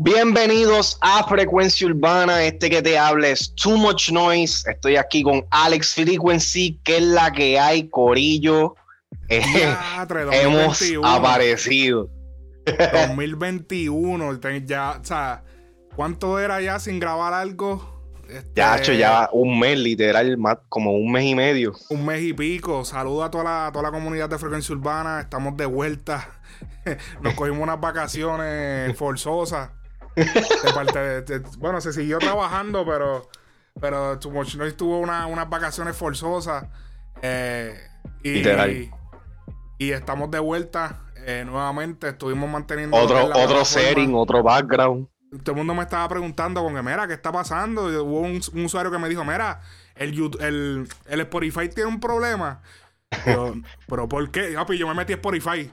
Bienvenidos a Frecuencia Urbana, este que te habla es Too Much Noise. Estoy aquí con Alex Frequency, que es la que hay, Corillo. Hemos 2021. aparecido. 2021, te- ya, o sea, ¿cuánto era ya sin grabar algo? Este, Ya, hecho, ya un mes, literal, más como un mes y medio. Un mes y pico. Saludo a toda la, a toda la comunidad de Frecuencia Urbana. Estamos de vuelta. Nos cogimos unas vacaciones forzosas. De parte de- de- bueno, se siguió trabajando, pero, pero Too Much Noise tuvo una- unas vacaciones forzosas. Eh, y, y estamos de vuelta eh, nuevamente. Estuvimos manteniendo. Otro, otro setting, otro background. Todo el mundo me estaba preguntando con que, mira, ¿qué está pasando? Y hubo un, un usuario que me dijo, mira, el, el, el Spotify tiene un problema. Yo, pero ¿por qué? Papi, yo me metí a Spotify.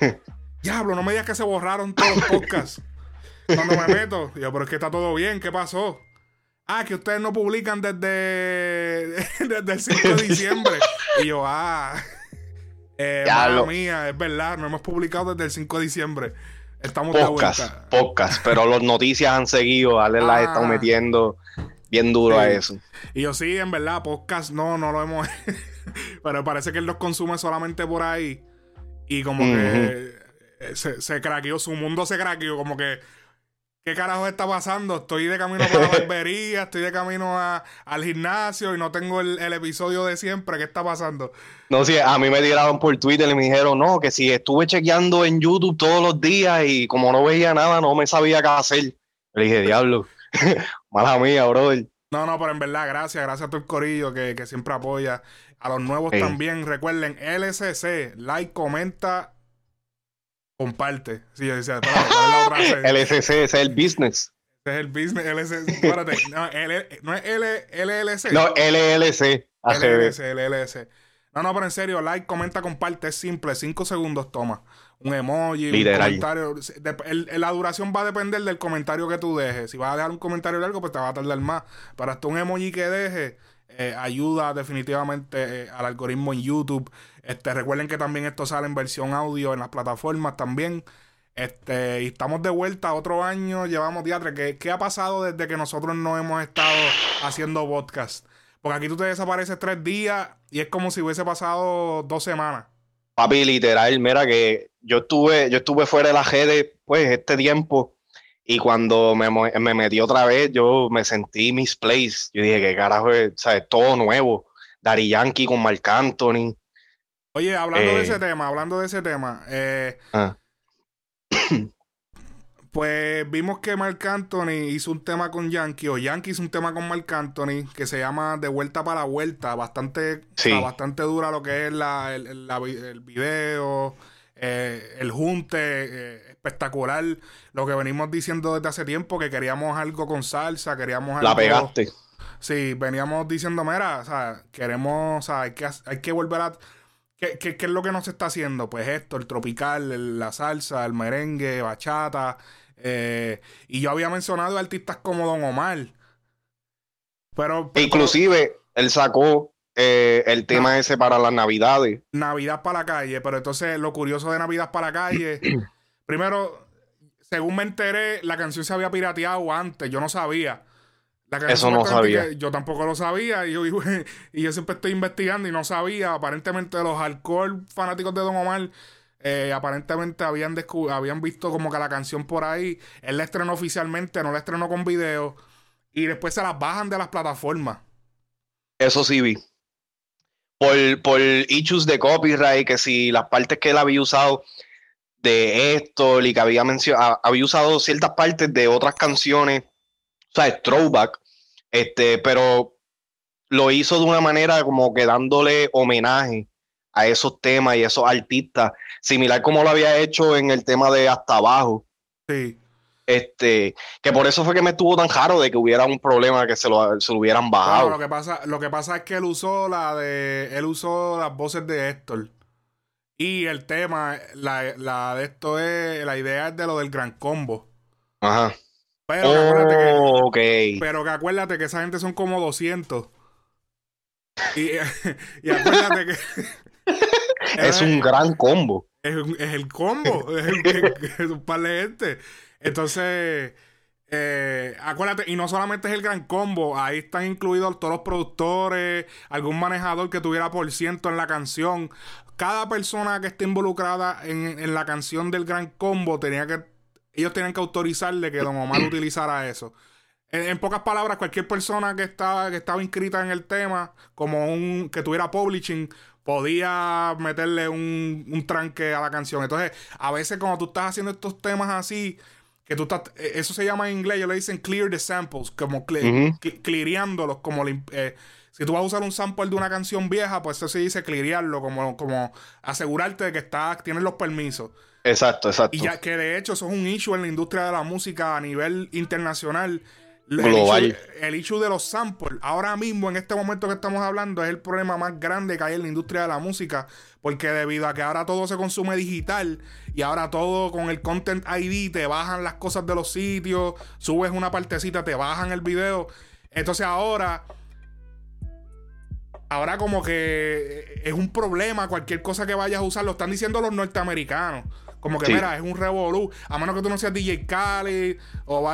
Diablo, no me digas que se borraron todos los podcasts. Cuando me meto, yo, pero es que está todo bien, ¿qué pasó? Ah, que ustedes no publican desde, desde el 5 de diciembre. Y yo, ah, eh, mala mía, es verdad, no hemos publicado desde el 5 de diciembre. Estamos de Podcast, vuelta. podcast. Pero las noticias han seguido. Ale las Ah. están metiendo bien duro a eso. Y yo sí, en verdad, podcast no, no lo hemos. Pero parece que él los consume solamente por ahí. Y como que se, se craqueó, su mundo se craqueó. Como que, ¿qué carajo está pasando? Estoy de camino para la barbería, estoy de camino a- al gimnasio y no tengo el, el episodio de siempre. ¿Qué está pasando? No sé, a mí me tiraron por Twitter y me dijeron, no, que si estuve chequeando en YouTube todos los días y como no veía nada, no me sabía qué hacer. Le dije, diablo, mala mía, brother. No, no, pero en verdad, gracias, gracias a el corillo que, que siempre apoya. A los nuevos Sí. también, recuerden, LSC, like, comenta, comparte. Sí, yo decía, espérate, ¿cuál es la otra C? LSC, ese es el business. Ese es el business LSC. Espérate, no, L- no es L, LLC. No, LLC. LLC, LLC. No, no, pero en serio, like, comenta, comparte, es simple, cinco segundos toma. Un emoji, Literal. un comentario. De- el- el- la duración va a depender del comentario que tú dejes. Si vas a dejar un comentario largo, pues te va a tardar más. Pero hasta un emoji que dejes eh, ayuda definitivamente eh, al algoritmo en YouTube. Este, recuerden que también esto sale en versión audio en las plataformas también. Este, y estamos de vuelta otro año, llevamos teatro. ¿Qué, ¿Qué ha pasado desde que nosotros no hemos estado haciendo podcast? Porque aquí tú te desapareces tres días y es como si hubiese pasado dos semanas. Papi, literal, mira que yo estuve, yo estuve fuera de la redes, pues, este tiempo. Y cuando me, me metí otra vez, yo me sentí misplaced. Yo dije, ¿qué carajo es? ¿Sabes? Todo nuevo. Daddy Yankee con Marc Anthony. Oye, hablando de Eh. ese tema, hablando de ese tema, eh, Ah. pues vimos que Marc Anthony hizo un tema con Yankee, o Yankee hizo un tema con Marc Anthony, que se llama De Vuelta para Vuelta, bastante, o sea, Sí. bastante dura lo que es la, el, el- la vi- el video, eh, el junte, espectacular. Lo que venimos diciendo desde hace tiempo, que queríamos algo con salsa, queríamos algo... La pegaste. Sí, veníamos diciendo, mira, o sea, queremos, o sea, hay que, ha- hay que volver a... ¿Qué, qué, qué es lo que nos está haciendo? Pues esto, el tropical, el- la salsa, el merengue, bachata. eh, y yo había mencionado artistas como Don Omar. Pero, pero- Inclusive, él sacó eh, el tema ese para las navidades. Navidad para la calle, pero entonces lo curioso de Navidad para la calle, primero, según me enteré, la canción se había pirateado antes, yo no sabía. La Eso no sabía. Yo tampoco lo sabía y yo, y yo siempre estoy investigando y no sabía. Aparentemente los alcohol fanáticos de Don Omar eh, aparentemente habían, habían visto como que la canción por ahí. Él la estrenó oficialmente, no la estrenó con video y después se las bajan de las plataformas. Eso sí vi. Por, por issues de copyright, que si las partes que él había usado de esto y que había mencionado, había usado ciertas partes de otras canciones, o sea, es throwback, este, pero lo hizo de una manera como que dándole homenaje a esos temas y esos artistas, similar como lo había hecho en el tema de Hasta Abajo. Sí. Este, que por eso fue que me estuvo tan raro de que hubiera un problema que se lo, se lo hubieran bajado. Lo que pasa, lo que pasa es que él usó la de. Él usó las voces de Héctor. Y el tema, la, la de esto es. La idea es de lo del gran combo. Ajá. Pero, que acuérdate que, Oh, pero que acuérdate que esa gente son como 200. Y, y acuérdate que. Es un gran combo. Es, es el combo, es un par de gente. Entonces, eh, acuérdate, y no solamente es el gran combo, ahí están incluidos todos los productores, algún manejador que tuviera por ciento en la canción. Cada persona que esté involucrada en, la canción del gran combo tenía que, ellos tenían que autorizarle que Don Omar utilizara eso. En, pocas palabras, cualquier persona que estaba, que estaba inscrita en el tema, como un que tuviera publishing, podía meterle un, un tranque a la canción. Entonces, a veces cuando tú estás haciendo estos temas así, que tú estás, eh, eso se llama en inglés, ellos le dicen clear the samples, como cleareándolos, como eh, si tú vas a usar un sample de una canción vieja, pues eso se dice clearearlo, como, como asegurarte de que está, tienes los permisos. Exacto, exacto. Y ya que de hecho eso es un issue en la industria de la música a nivel internacional. Global. El issue, de los samples, ahora mismo, en este momento que estamos hablando, es el problema más grande que hay en la industria de la música. Porque debido a que ahora todo se consume digital y ahora todo con el Content ID te bajan las cosas de los sitios, subes una partecita, te bajan el video. Entonces ahora ahora como que es un problema cualquier cosa que vayas a usar, lo están diciendo los norteamericanos. Como que, mira, es un revolú. A menos que tú no seas DJ Khaled, o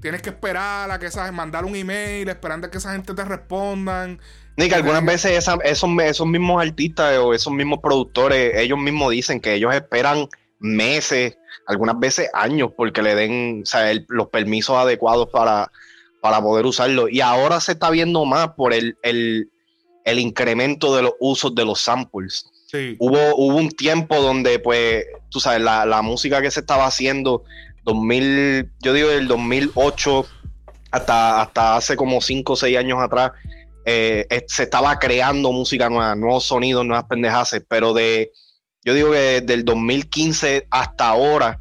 tienes que esperar a que esa, mandar un email, esperando a que esa gente te respondan. Ni que algunas veces esos, esos mismos artistas o esos mismos productores, ellos mismos dicen que ellos esperan meses, algunas veces años, porque le den los permisos adecuados para, para poder usarlo. Y ahora se está viendo más por el, el, el incremento de los usos de los samples. Hubo, hubo un tiempo donde, pues, tú sabes, la, música que se estaba haciendo, 2000, yo digo del 2008 hasta, hasta hace como 5 o 6 años atrás, eh, se estaba creando música nueva, nuevos sonidos, nuevas pendejas, pero de, yo digo que del 2015 hasta ahora,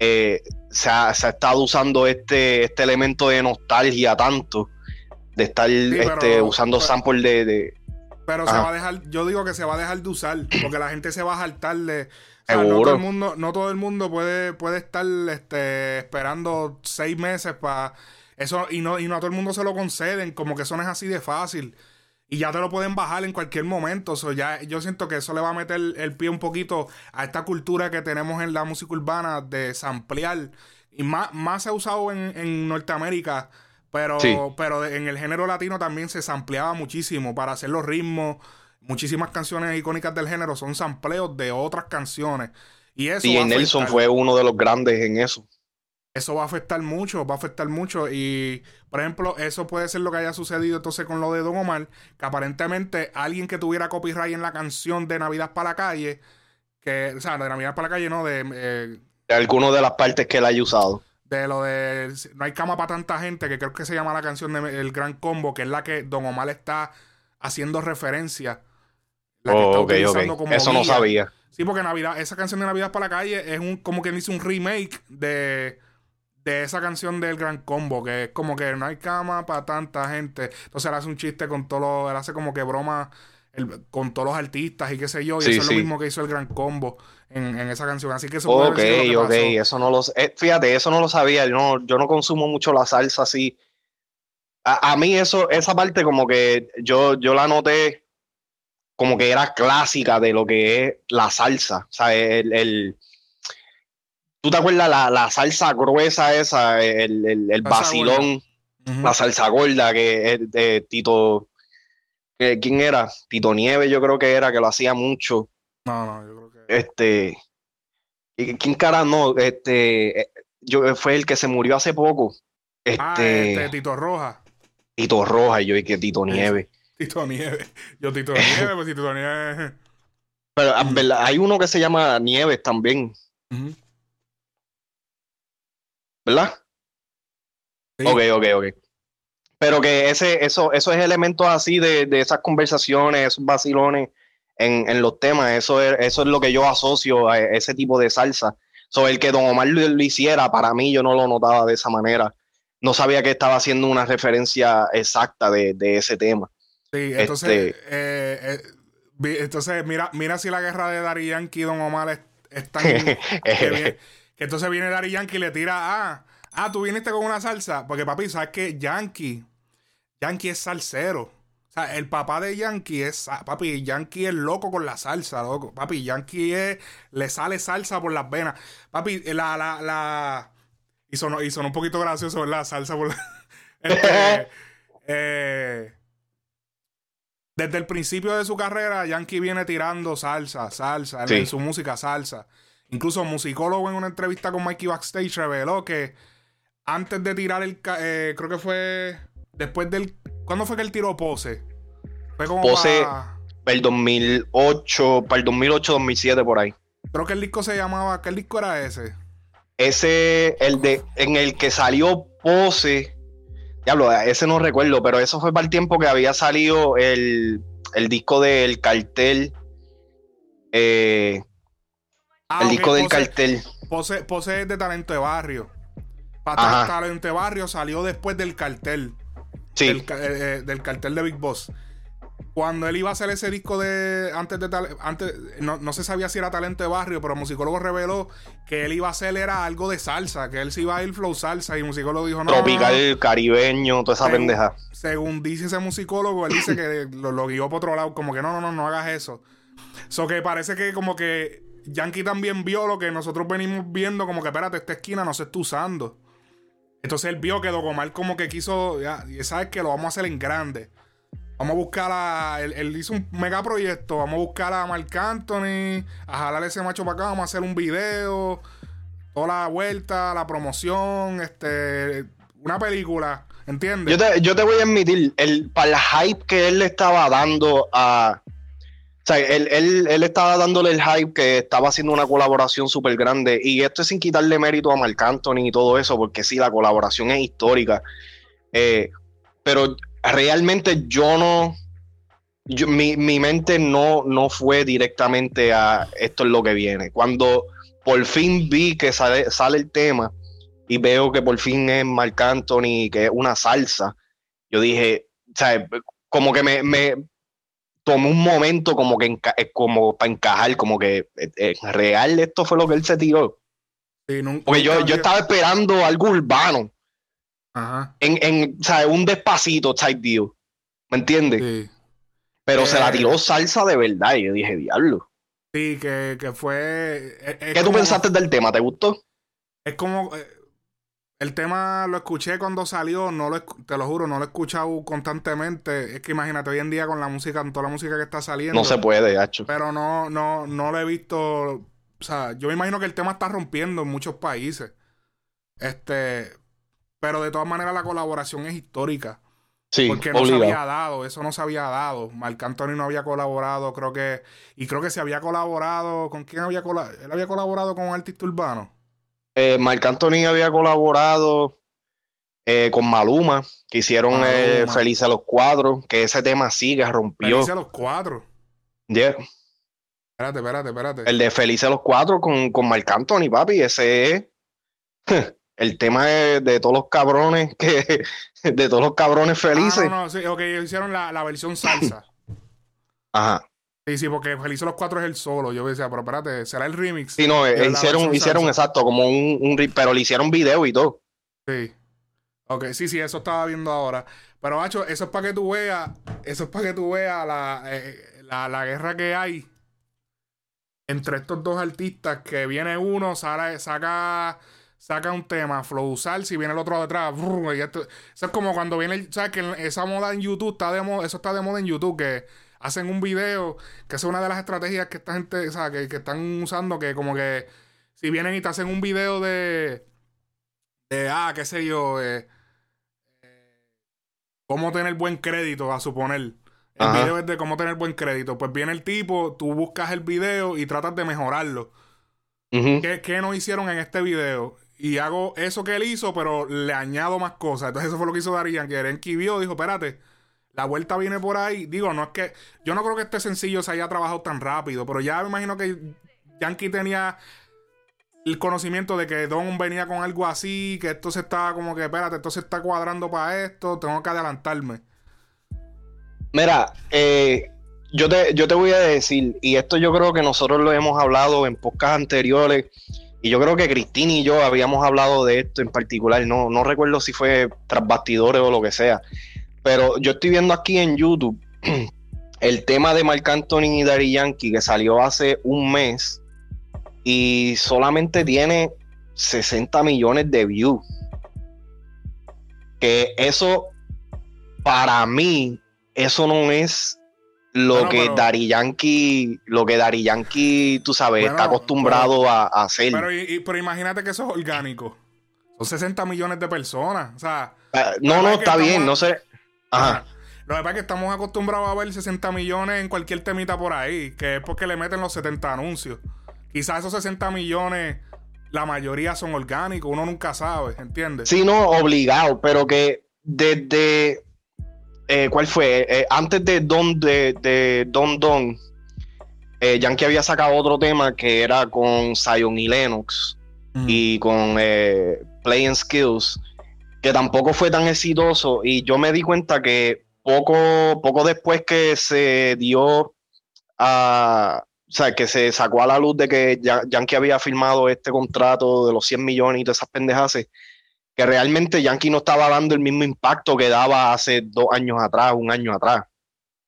eh, se, ha, estado usando este, este elemento de nostalgia tanto, de estar este, usando samples de pero se va a dejar, yo digo que se va a dejar de usar, porque la gente se va a saltar de. no todo el mundo, no todo el mundo puede, puede estar este, esperando seis meses para eso, y no, y no a todo el mundo se lo conceden, como que eso no es así de fácil. Y ya te lo pueden bajar en cualquier momento. ya, yo siento que eso le va a meter el pie un poquito a esta cultura que tenemos en la música urbana de samplear. Y más, más se ha usado en, en Norteamérica pero, pero en el género latino también se sampleaba muchísimo para hacer los ritmos. Muchísimas canciones icónicas del género son sampleos de otras canciones. Y eso. Y Nelson fue uno de los grandes en eso. Eso va a afectar mucho, va a afectar mucho. Y, por ejemplo, eso puede ser lo que haya sucedido entonces con lo de Don Omar, que aparentemente alguien que tuviera copyright en la canción de Navidad para la calle, que, o sea, de Navidad para la calle, no, de... Eh, de alguna de las partes que él haya usado de lo de No hay cama para tanta gente, que creo que se llama la canción de El Gran Combo, que es la que Don Omar está haciendo referencia. La que está Eso no sabía. Sí, porque Navidad, esa canción de Navidad para la calle es un, como que dice un remake de, de esa canción del Gran Combo, que es como que no hay cama para tanta gente. Entonces él hace un chiste con todo lo, él hace como que broma con todos los artistas y qué sé yo, y eso es lo mismo que hizo el Gran Combo en, esa canción. Así que eso Ok, ok, eso no lo eh, Fíjate, eso no lo sabía. Yo no, yo no consumo mucho la salsa así. A, mí eso, esa parte como que yo, yo la noté como que era clásica de lo que es la salsa. O sea, el, el ¿Tú te acuerdas la, la salsa gruesa esa, el, el, el vacilón, la salsa gorda que es de ¿quién era? Tito Nieves yo creo que era, que lo hacía mucho. No, no, yo creo que este, ¿quién cara no? Este, eh, yo, fue el que se murió hace poco. Ah, este, este Tito Roja. Tito Roja, y yo y que Tito Nieve. Tito Nieve. Yo Tito Nieve, pues Tito Nieve. Pero ah, hay uno que se llama Nieves también. ¿Verdad? Ok, ok, ok. Pero que ese, eso, esos elementos así de, de esas conversaciones, esos vacilones, en, los temas. Eso es, eso es lo que yo asocio a ese tipo de salsa. Sobre el que Don Omar lo, hiciera, para mí yo no lo notaba de esa manera. No sabía que estaba haciendo una referencia exacta de, ese tema. Sí, entonces, este, eh, eh, entonces mira, mira si la guerra de Dari Yankee y Don Omar es, tan... que, entonces viene Dari Yankee y le tira, ah, ah, tú viniste con una salsa. Porque papi, ¿sabes que Yankee, Yankee es salsero. O sea, el papá de Yankee es. Papi, Yankee es loco con la salsa, loco. Papi, Yankee es, le sale salsa por las venas. Papi, la, la, la. Y sonó, y sonó un poquito gracioso, ¿verdad? Salsa por la... Este, eh, desde el principio de su carrera, Yankee viene tirando salsa, salsa, en su música salsa. Incluso un musicólogo en una entrevista con Mikey Backstage reveló que antes de tirar el... Eh, creo que fue después del... ¿Cuándo fue que él tiró Pose? Fue como Pose para... el 2008, para el 2008, 2007 por ahí. Creo que el disco se llamaba... ¿Qué disco era ese? Ese, el de... En el que salió Pose... Diablo, ese no recuerdo, pero eso fue para el tiempo que había salido el, el disco del cartel. Eh, Ah, el disco del cartel. Pose, pose de talento de barrio. Para talento de barrio salió después del cartel. Sí. Del, eh, eh, del, cartel de Big Boss. Cuando él iba a hacer ese disco de. Antes de antes, no, se sabía si era talento de barrio, pero el musicólogo reveló que él iba a hacer era algo de salsa, que él se iba a ir flow salsa. Y el musicólogo dijo no. Tropical, caribeño, toda esa pendeja. Según dice ese musicólogo, él dice que lo, lo, guió por otro lado, como que no, no, no, no hagas eso. So que parece que como que Yankee también vio lo que nosotros venimos viendo, como que espérate, esta esquina no se está usando. Entonces él vio que Dogomar como que quiso, ya, sabes que lo vamos a hacer en grande. Vamos a buscar a. Él, hizo un mega proyecto. Vamos a buscar a Mark Anthony. A jalar ese macho para acá. Vamos a hacer un video. Toda la vuelta, la promoción. Este. Una película. ¿Entiendes? Yo te, voy a admitir. El, para la hype que él le estaba dando a, sea, él, estaba dándole el hype que estaba haciendo una colaboración súper grande. Y esto es sin quitarle mérito a Marc Anthony y todo eso, porque sí, la colaboración es histórica. Eh, pero realmente yo no. mi, mente no, no fue directamente a esto es lo que viene. Cuando por fin vi que sale, sale el tema y veo que por fin es Marc Anthony, que es una salsa, yo dije, o sea, como que me, tomó un momento como que eh, como para encajar, como que eh, eh, real esto fue lo que él se tiró. Porque yo, yo estaba esperando algo urbano. Ajá. En, en o sea, un despacito type deal. ¿Me entiendes? Pero se la tiró salsa de verdad. Y yo dije, diablo. Sí, que, que fue. ¿Qué tú pensaste del tema? ¿Te gustó? Es como. El tema lo escuché cuando salió, no lo, te lo juro, no lo he escuchado constantemente. Es que imagínate, hoy en día con la música, con toda la música que está saliendo. No se puede, hecho. Pero no, no, no lo he visto. O sea, yo me imagino que el tema está rompiendo en muchos países. Este. Pero de todas maneras la colaboración es histórica. Sí, porque no se había dado, eso no se había dado. Marc Anthony no había colaborado, creo que. Y creo que se había colaborado. ¿Con quién había colaborado? Él había colaborado con un artista urbano. Eh, Marc Anthony había colaborado eh, con Maluma, que hicieron eh, Felices los Cuatro, que ese tema sí que rompió. Felices los Cuatro. Yeah. Espérate, espérate, espérate. El de Felices los Cuatro con, con Marc Anthony, papi, ese es el tema de, todos los cabrones que de todos los cabrones felices. Ah, no, no, sí, ok, hicieron la, la versión salsa. Ajá. Sí, sí, porque Feliz los Cuatro es el solo. Yo decía, pero espérate, ¿será el remix? Sí, no, eh, hicieron, hicieron exacto, como un, un, pero le hicieron video y todo. Sí. Ok, sí, sí, eso estaba viendo ahora. Pero, macho, eso es para que tú veas, eso es para que tú veas la, eh, la, la, guerra que hay entre estos dos artistas, que viene uno, sale, saca, saca un tema, Flow si viene el otro detrás, eso es como cuando viene, ¿sabes? Que esa moda en YouTube está de moda, eso está de moda en YouTube, que hacen un video, que es una de las estrategias que esta gente, o sea, que, están usando, que como que si vienen y te hacen un video de, de ah, qué sé yo, eh, cómo tener buen crédito, a suponer. El video es de cómo tener buen crédito. Pues viene el tipo, tú buscas el video y tratas de mejorarlo. ¿Qué, ¿Qué, no hicieron en este video? Y hago eso que él hizo, pero le añado más cosas. Entonces eso fue lo que hizo Darían, que Erenki vio, dijo, espérate, la vuelta viene por ahí. Digo, no es que. Yo no creo que este sencillo se haya trabajado tan rápido, pero ya me imagino que Yankee tenía el conocimiento de que Don venía con algo así, que esto se está como que, espérate, esto se está cuadrando para esto, tengo que adelantarme. Mira, eh, yo, te, yo te voy a decir, y esto yo creo que nosotros lo hemos hablado en podcasts anteriores, y yo creo que Cristina y yo habíamos hablado de esto en particular, no, no recuerdo si fue tras bastidores o lo que sea. Pero yo estoy viendo aquí en YouTube el tema de Marc Anthony y Daddy Yankee que salió hace un mes y solamente tiene 60 millones de views. Que eso, para mí, eso no es lo Bueno, que pero- Dari Yankee, lo que Dari Yankee, tú sabes, Bueno, está acostumbrado a, a hacer. Pero, y- y- pero imagínate que eso es orgánico. Son 60 millones de personas. O sea, Ah, no, no, está bien, no sé. Ajá. Lo que pasa es que estamos acostumbrados a ver 60 millones en cualquier temita por ahí, que es porque le meten los 70 anuncios. Quizás esos 60 millones, la mayoría son orgánicos, uno nunca sabe, ¿entiendes? Sí, no, obligado, pero que desde. eh, ¿Cuál fue? Eh, antes de Don, de, de Don Don, eh, Yankee había sacado otro tema que era con Zion y Lennox Mm. y con eh, Playing Skills, que tampoco fue tan exitoso. Y yo me di cuenta que poco, poco después que se dio a. O sea, que se sacó a la luz de que Ya- Yankee había firmado este contrato de los 100 millones y todas esas pendejas, que realmente Yankee no estaba dando el mismo impacto que daba hace dos años atrás, un año atrás.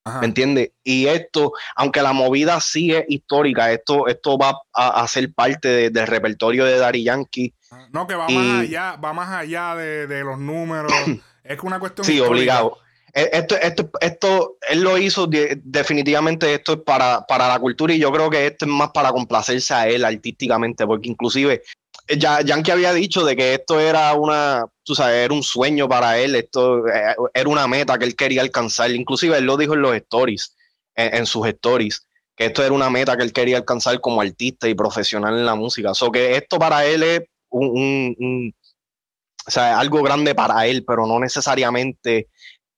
Ajá. ¿Me entiendes? Y esto, aunque la movida sí es histórica, esto, esto va a, a ser parte de- del repertorio de Daddy Yankee. No, que va Y- más allá, va más allá de, de los números. es que una cuestión Sí, histórica. obligado. Eh, Esto, esto, esto, él lo hizo de- definitivamente, esto es para, para la cultura y yo creo que esto es más para complacerse a él artísticamente, porque inclusive ya Yankee había dicho de que esto era una, tú sabes, era un sueño para él, esto eh, era una meta que él quería alcanzar, inclusive él lo dijo en los stories, en, sus stories, que esto era una meta que él quería alcanzar como artista y profesional en la música, o que esto para él es un, o sea, algo grande para él, pero no necesariamente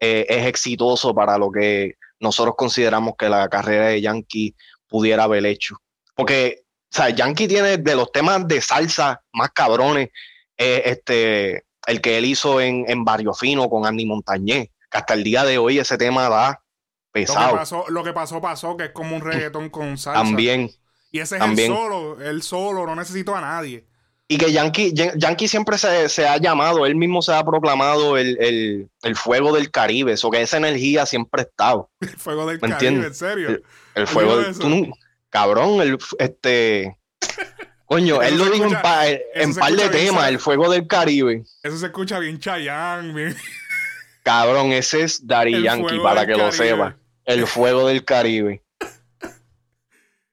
eh, es exitoso para lo que nosotros consideramos que la carrera de Yankee pudiera haber hecho. Porque, sea, Yankee tiene de los temas de salsa más cabrones, eh, este, el que él hizo en, en Barrio Fino con Andy Montañez, que hasta el día de hoy ese tema da Lo que, pesado. pasó, lo que pasó, pasó, que es como un reggaetón con salsa. También. Y ese es también. él solo, él solo, no necesito a nadie. Y que Yankee, Yan- Yankee siempre se, se ha llamado, él mismo se ha proclamado el, el- el fuego del Caribe, eso que esa energía siempre ha estado. El fuego del ¿Me Caribe, entiendes? en serio. El- El fuego del tú cabrón, el este coño, él lo dijo escucha- en, pa- en par de temas, el fuego del Caribe. Eso se escucha bien Chayanne, bien. Cabrón, ese es El Yankee, para que lo sepa. El fuego del Caribe.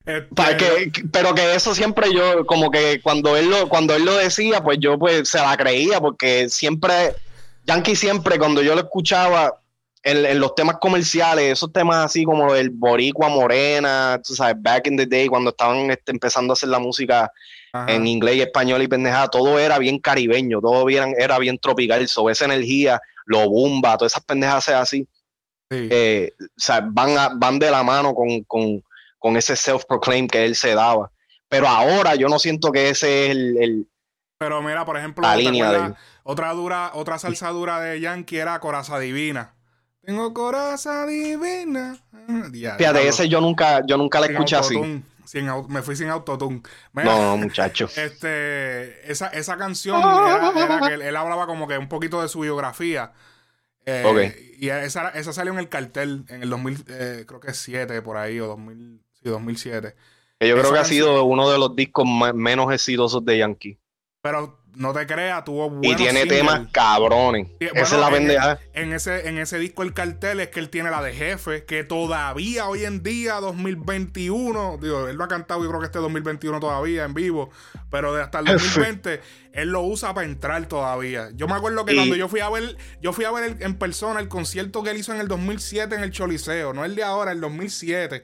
Este, Para que, pero que eso siempre yo, como que cuando él lo, cuando él lo decía, pues yo pues se la creía, porque siempre, Yankee siempre, cuando yo lo escuchaba en, en los temas comerciales, esos temas así como el Boricua Morena, tú sabes, back in the day, cuando estaban este, empezando a hacer la música ajá. en inglés y español y pendejada, todo era bien caribeño, todo bien, era bien tropical, sobre esa energía, lo bomba, todas esas pendejas así, Sí. eh, o sea, van, a- van de la mano con, con, con ese self-proclaim que él se daba. Pero ahora yo no siento que ese es el, el- Pero mira, por ejemplo, la ¿te línea de... otra dura, otra salsa dura de Yankee era Coraza Divina. Tengo coraza divina. Ah, ya, Fíjate, ese yo nunca, yo nunca la Sin escuché así. sin me fui sin autotune. No, no, muchacho. Este, esa, esa canción era, era que él, él hablaba como que un poquito de su biografía. Eh, Ok. Y esa, esa salió en el cartel en el 2000, eh, creo que 7 por ahí, o 2000, sí, 2007. Que yo creo que ha sido uno de los discos menos exitosos de Yankee. Pero no te creas, tuvo Y buenos tiene singles. temas cabrones. Sí, Esa es la en- pendeja. En ese, en ese disco el cartel es que él tiene la de jefe, que todavía hoy en día, 2021, digo, él lo ha cantado yo creo que este 2021 todavía en vivo, pero de hasta el Jefe. 2020 él lo usa para entrar todavía. Yo me acuerdo que Y- cuando yo fui a ver, yo fui a ver el- en persona el concierto que él hizo en el 2007 en el Choliseo, no el de ahora, el 2007.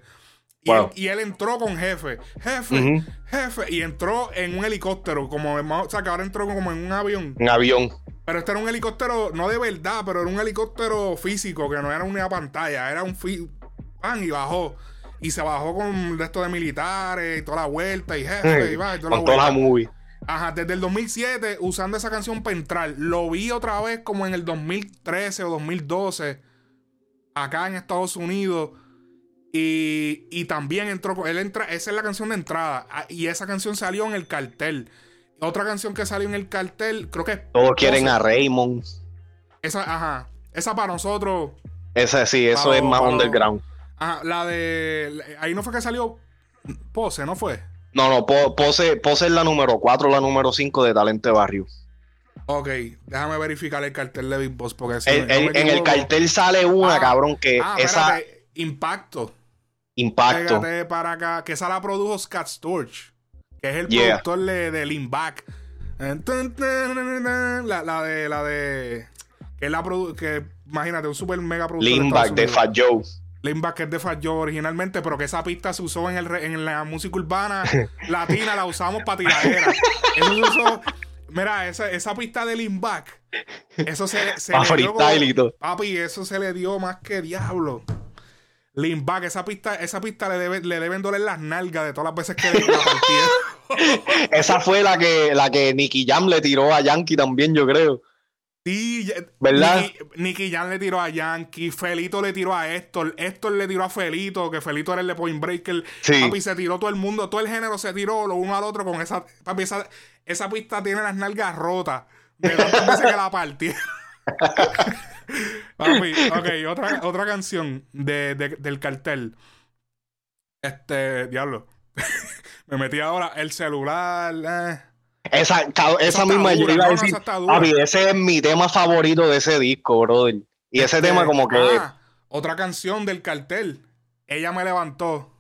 Y, Wow. él, y él entró con jefe, jefe, Ujú. jefe, y entró en un helicóptero, como, o sea, que ahora entró como en un avión. Un avión. Pero este era un helicóptero, no de verdad, pero era un helicóptero físico, que no era una pantalla, era un pan y bajó. Y se bajó con esto de militares y toda la vuelta y jefe y va y toda la Con toda la movie. Ajá, desde el 2007 usando esa canción para entrar. Lo vi otra vez como en el 2013 o 2012 acá en Estados Unidos. Y, y también entró, él entra, esa es la canción de entrada. ah, Y esa canción salió en el cartel. Otra canción que salió en el cartel, creo que es Todos quieren a Raymond. esa, ajá. Esa para nosotros. Ese sí, eso es más underground. Ajá, la de. Ahí no fue que salió Pose, ¿no fue? No, no, Pose, Pose es la número 4, la número 5 de Talente Barrio. Ok, déjame verificar el cartel de Big Boss. Porque en el cartel sale una, ah, cabrón, que ah, esa. Impacto. Impacto. para acá. Que esa la produjo Scott Storch. Que es el productor de, de Lean Back. La, de. La de. Que es la que imagínate, un super mega productor. Lean Back de Fat Joe. Lean Back es de Fat Joe originalmente, pero que esa pista se usó en, el, en la música urbana latina, la usamos para tiradera. Eso se usó Mira, esa, esa pista de Limback, eso se, se le dio. papi, eso se le dio más que diablo. Limback, esa pista, esa pista le, debe, le deben doler las nalgas de todas las veces que la esa fue la que, la que Nicky Jam le tiró a Yankee también, yo creo. Sí, ¿verdad? Nicky, Jam le tiró a Yankee, Felito le tiró a Héctor, Héctor le tiró a Felito, que Felito era el de Point Breaker. Papi, se tiró todo el mundo, todo el género se tiró lo uno al otro con esa. Papi, esa, esa pista tiene las nalgas rotas. De tantas veces que la ok, otra, otra canción de, del cartel. Este, diablo. Me metí ahora el celular. Eh. Esa, esa misma yo iba a decir. ese es mi tema favorito de ese disco, brother. Y ese tema, este, como que. Ah, otra canción del cartel. Ella me levantó.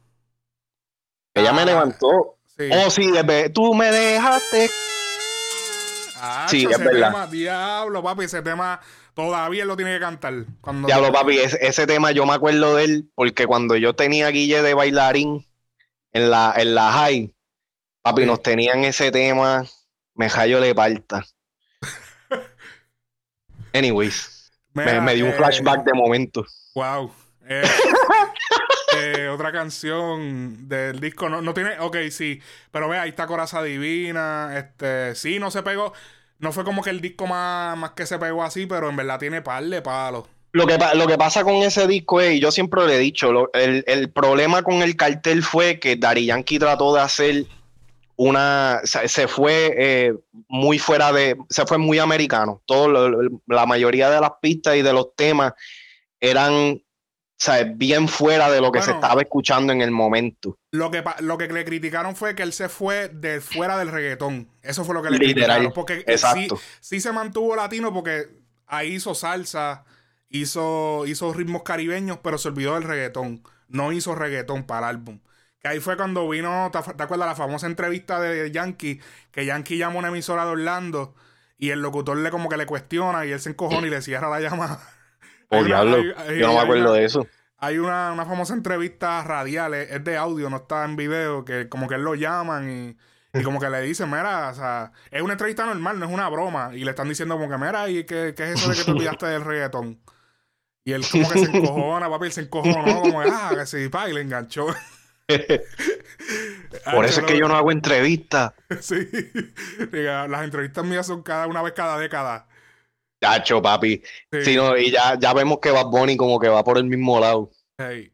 Ella me ah, levantó. Oh, sí, tú me dejaste. Ah, sí, es verdad. Tema, diablo, papi, ese tema todavía lo tiene que cantar. Cuando diablo, papi, ese, tema yo me acuerdo de él porque cuando yo tenía Guille de bailarín en la, en la high, papi, nos tenían ese tema, me jallo de parta. Anyways, me, dio un eh, flashback de momento. Wow. Eh, eh, otra canción del disco. No, no tiene. Ok, sí. Pero ve, ahí está Coraza Divina. Este. Sí, no se pegó. No fue como que el disco más, más que se pegó así, pero en verdad tiene par de palos. Lo que, lo que pasa con ese disco es, y yo siempre le he dicho, el, problema con el cartel fue que Dari Yankee trató de hacer una. Se, fue eh, muy fuera de. Se fue muy americano. Todo, la mayoría de las pistas y de los temas eran sea, bien fuera de lo que se estaba escuchando en el momento. Lo que, lo que le criticaron fue que él se fue de fuera del reggaetón. Eso fue lo que le criticaron. Porque exacto. Sí, se mantuvo latino porque ahí hizo salsa, hizo, hizo ritmos caribeños, pero se olvidó del reggaetón. No hizo reggaetón para el álbum. Que ahí fue cuando vino, ¿te, acuerdas la famosa entrevista de Yankee? Que Yankee llama a una emisora de Orlando y el locutor le como que le cuestiona y él se encojona y le cierra la llamada. Oh, diablo. Yo no me acuerdo de eso. Hay una, famosa entrevista radial, es, de audio, no está en video, que como que él lo llaman y, como que le dicen, mira, o sea, es una entrevista normal, no es una broma. Y le están diciendo como que, mira, ¿y qué, qué es eso de que te olvidaste del reggaetón? Y él como que se encojona, papi, él se encojonó, como, ah, que sí, pa, y le enganchó. Por eso es que yo no hago entrevistas. sí. las entrevistas mías son cada una vez cada década. Chacho, papi. Sí. no, y ya, ya vemos que Bad Bunny como que va por el mismo lado. Hey.